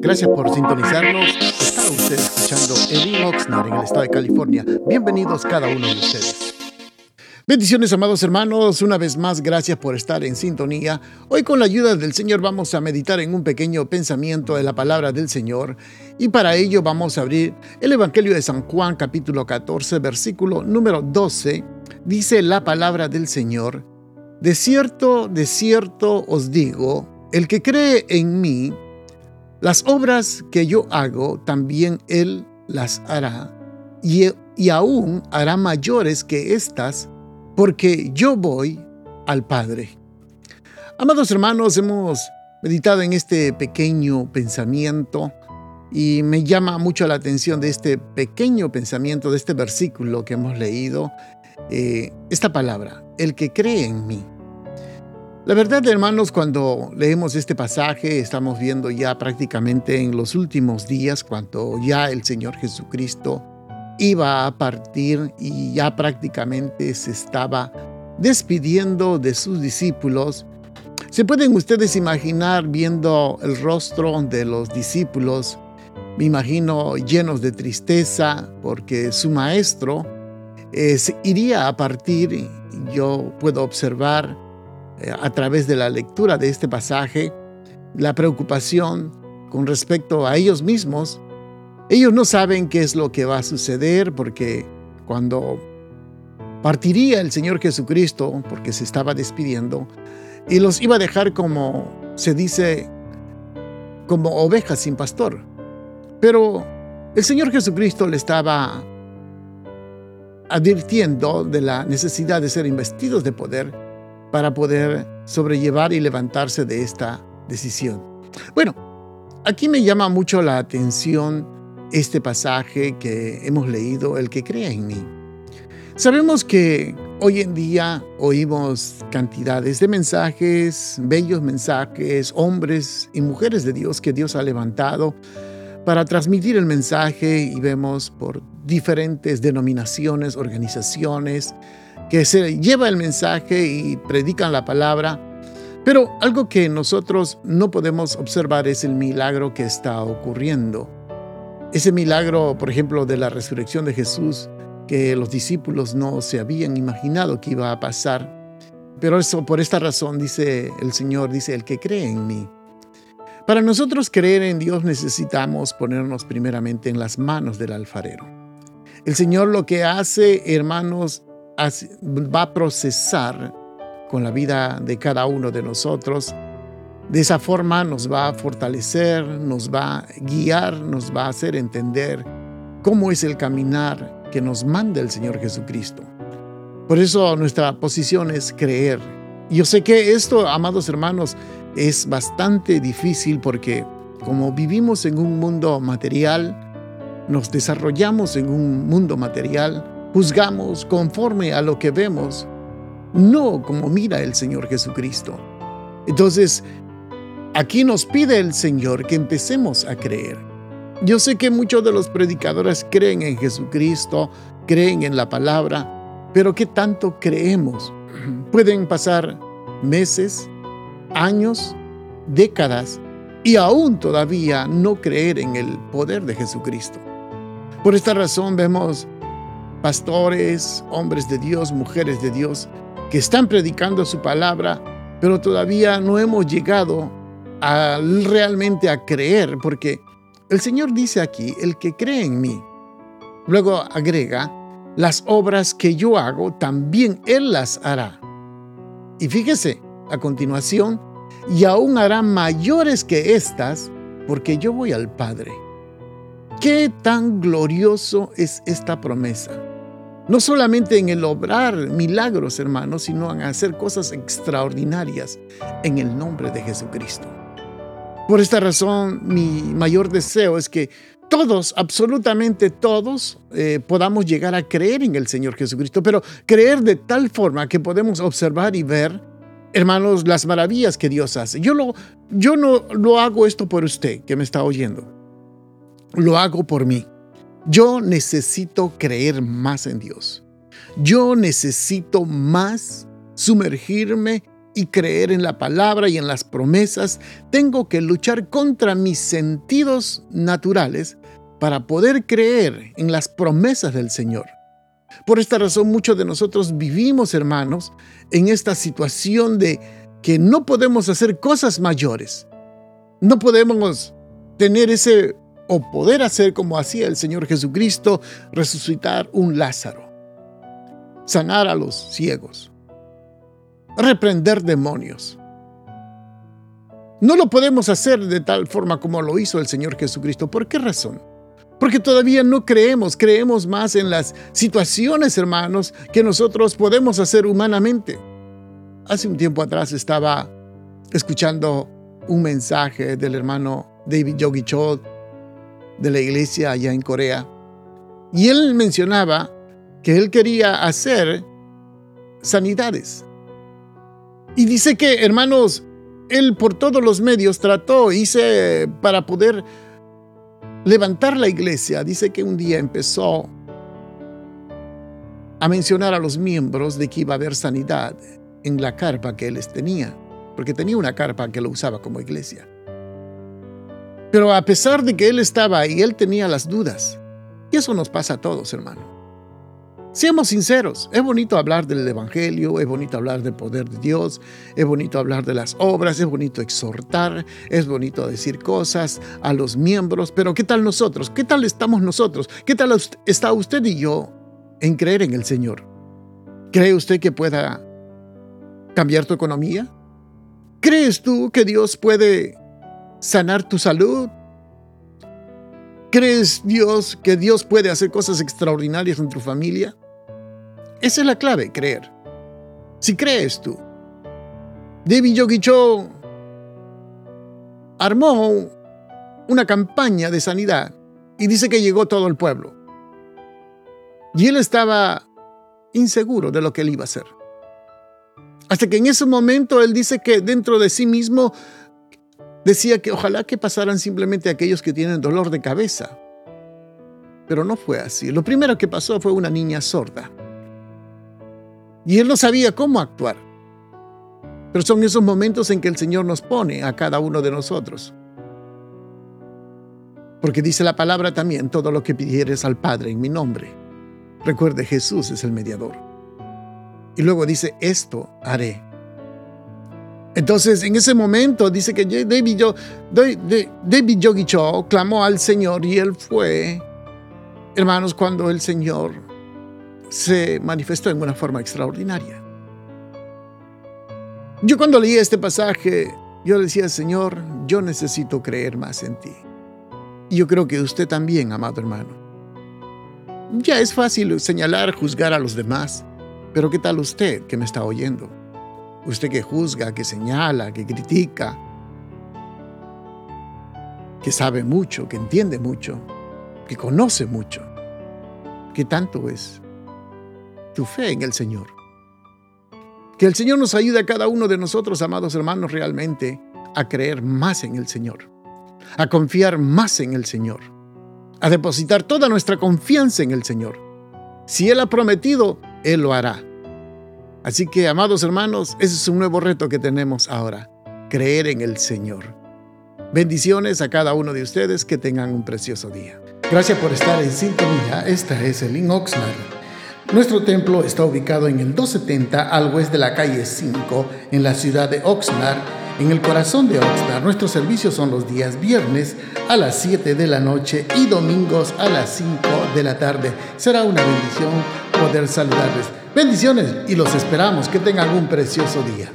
Gracias por sintonizarnos. Está usted escuchando Eddie Oxnard en el estado de California. Bienvenidos cada uno de ustedes. Bendiciones, amados hermanos. Una vez más, gracias por estar en sintonía. Hoy, con la ayuda del Señor, vamos a meditar en un pequeño pensamiento de la palabra del Señor. Y para ello, vamos a abrir el Evangelio de San Juan, capítulo 14, versículo número 12. Dice la palabra del Señor: De cierto, de cierto os digo, el que cree en mí, las obras que yo hago, también él las hará. Y, aún hará mayores que estas porque yo voy al Padre. Amados hermanos, hemos meditado en este pequeño pensamiento y me llama mucho la atención de este pequeño pensamiento, de este versículo que hemos leído, eh, esta palabra, el que cree en mí. La verdad, hermanos, cuando leemos este pasaje, estamos viendo ya prácticamente en los últimos días, cuando ya el Señor Jesucristo iba a partir y ya prácticamente se estaba despidiendo de sus discípulos. ¿Se pueden ustedes imaginar viendo el rostro de los discípulos? Me imagino llenos de tristeza porque su maestro eh, iría a partir. Yo puedo observar a través de la lectura de este pasaje la preocupación con respecto a ellos mismos ellos no saben qué es lo que va a suceder porque cuando partiría el Señor Jesucristo, porque se estaba despidiendo, y los iba a dejar como se dice, como ovejas sin pastor. Pero el Señor Jesucristo le estaba advirtiendo de la necesidad de ser investidos de poder para poder sobrellevar y levantarse de esta decisión. Bueno, aquí me llama mucho la atención este pasaje que hemos leído, el que crea en mí. Sabemos que hoy en día oímos cantidades de mensajes, bellos mensajes, hombres y mujeres de Dios que Dios ha levantado para transmitir el mensaje y vemos por diferentes denominaciones, organizaciones que se lleva el mensaje y predican la palabra. Pero algo que nosotros no podemos observar es el milagro que está ocurriendo. Ese milagro, por ejemplo, de la resurrección de Jesús, que los discípulos no se habían imaginado que iba a pasar. Pero eso, por esta razón, dice el Señor, dice, el que cree en mí. Para nosotros creer en Dios necesitamos ponernos primeramente en las manos del alfarero. El Señor lo que hace, hermanos, va a procesar con la vida de cada uno de nosotros de esa forma nos va a fortalecer, nos va a guiar, nos va a hacer entender cómo es el caminar que nos manda el Señor Jesucristo. Por eso nuestra posición es creer. Yo sé que esto, amados hermanos, es bastante difícil porque como vivimos en un mundo material, nos desarrollamos en un mundo material, juzgamos conforme a lo que vemos, no como mira el Señor Jesucristo. Entonces, Aquí nos pide el Señor que empecemos a creer. Yo sé que muchos de los predicadores creen en Jesucristo, creen en la palabra, pero ¿qué tanto creemos? Pueden pasar meses, años, décadas y aún todavía no creer en el poder de Jesucristo. Por esta razón vemos pastores, hombres de Dios, mujeres de Dios, que están predicando su palabra, pero todavía no hemos llegado realmente a creer, porque el Señor dice aquí, el que cree en mí. Luego agrega, las obras que yo hago, también Él las hará. Y fíjese, a continuación, y aún hará mayores que estas, porque yo voy al Padre. Qué tan glorioso es esta promesa. No solamente en el obrar milagros, hermanos, sino en hacer cosas extraordinarias en el nombre de Jesucristo. Por esta razón, mi mayor deseo es que todos, absolutamente todos, eh, podamos llegar a creer en el Señor Jesucristo, pero creer de tal forma que podemos observar y ver, hermanos, las maravillas que Dios hace. Yo, lo, yo no lo hago esto por usted que me está oyendo, lo hago por mí. Yo necesito creer más en Dios. Yo necesito más sumergirme y creer en la palabra y en las promesas, tengo que luchar contra mis sentidos naturales para poder creer en las promesas del Señor. Por esta razón muchos de nosotros vivimos, hermanos, en esta situación de que no podemos hacer cosas mayores. No podemos tener ese o poder hacer como hacía el Señor Jesucristo, resucitar un Lázaro, sanar a los ciegos, reprender demonios. No lo podemos hacer de tal forma como lo hizo el Señor Jesucristo. ¿Por qué razón? Porque todavía no creemos, creemos más en las situaciones, hermanos, que nosotros podemos hacer humanamente. Hace un tiempo atrás estaba escuchando un mensaje del hermano David Yogi Cho de la iglesia allá en Corea. Y él mencionaba que él quería hacer sanidades. Y dice que, hermanos, él por todos los medios trató, hice para poder levantar la iglesia. Dice que un día empezó a mencionar a los miembros de que iba a haber sanidad en la carpa que él tenía, porque tenía una carpa que lo usaba como iglesia. Pero a pesar de que él estaba ahí, él tenía las dudas. Y eso nos pasa a todos, hermano. Seamos sinceros, es bonito hablar del Evangelio, es bonito hablar del poder de Dios, es bonito hablar de las obras, es bonito exhortar, es bonito decir cosas a los miembros, pero ¿qué tal nosotros? ¿Qué tal estamos nosotros? ¿Qué tal está usted y yo en creer en el Señor? ¿Cree usted que pueda cambiar tu economía? ¿Crees tú que Dios puede sanar tu salud? ¿Crees Dios que Dios puede hacer cosas extraordinarias en tu familia? Esa es la clave, creer. Si crees tú. David Yogi Cho armó una campaña de sanidad y dice que llegó todo el pueblo. Y él estaba inseguro de lo que él iba a hacer. Hasta que en ese momento él dice que dentro de sí mismo decía que ojalá que pasaran simplemente aquellos que tienen dolor de cabeza. Pero no fue así. Lo primero que pasó fue una niña sorda. Y él no sabía cómo actuar. Pero son esos momentos en que el Señor nos pone a cada uno de nosotros. Porque dice la palabra también, todo lo que pidieres al Padre en mi nombre. Recuerde, Jesús es el mediador. Y luego dice, esto haré. Entonces, en ese momento dice que David, David Yogi Cho clamó al Señor y él fue, hermanos, cuando el Señor se manifestó en una forma extraordinaria. Yo cuando leí este pasaje, yo decía, Señor, yo necesito creer más en ti. Y yo creo que usted también, amado hermano. Ya es fácil señalar, juzgar a los demás, pero ¿qué tal usted que me está oyendo? Usted que juzga, que señala, que critica, que sabe mucho, que entiende mucho, que conoce mucho. ¿Qué tanto es tu fe en el Señor. Que el Señor nos ayude a cada uno de nosotros, amados hermanos, realmente a creer más en el Señor, a confiar más en el Señor, a depositar toda nuestra confianza en el Señor. Si Él ha prometido, Él lo hará. Así que, amados hermanos, ese es un nuevo reto que tenemos ahora, creer en el Señor. Bendiciones a cada uno de ustedes, que tengan un precioso día. Gracias por estar en sintonía. Esta es el Oxnard. Nuestro templo está ubicado en el 270 al oeste de la calle 5 en la ciudad de Oxnard, en el corazón de Oxnard. Nuestros servicios son los días viernes a las 7 de la noche y domingos a las 5 de la tarde. Será una bendición poder saludarles. Bendiciones y los esperamos. Que tengan un precioso día.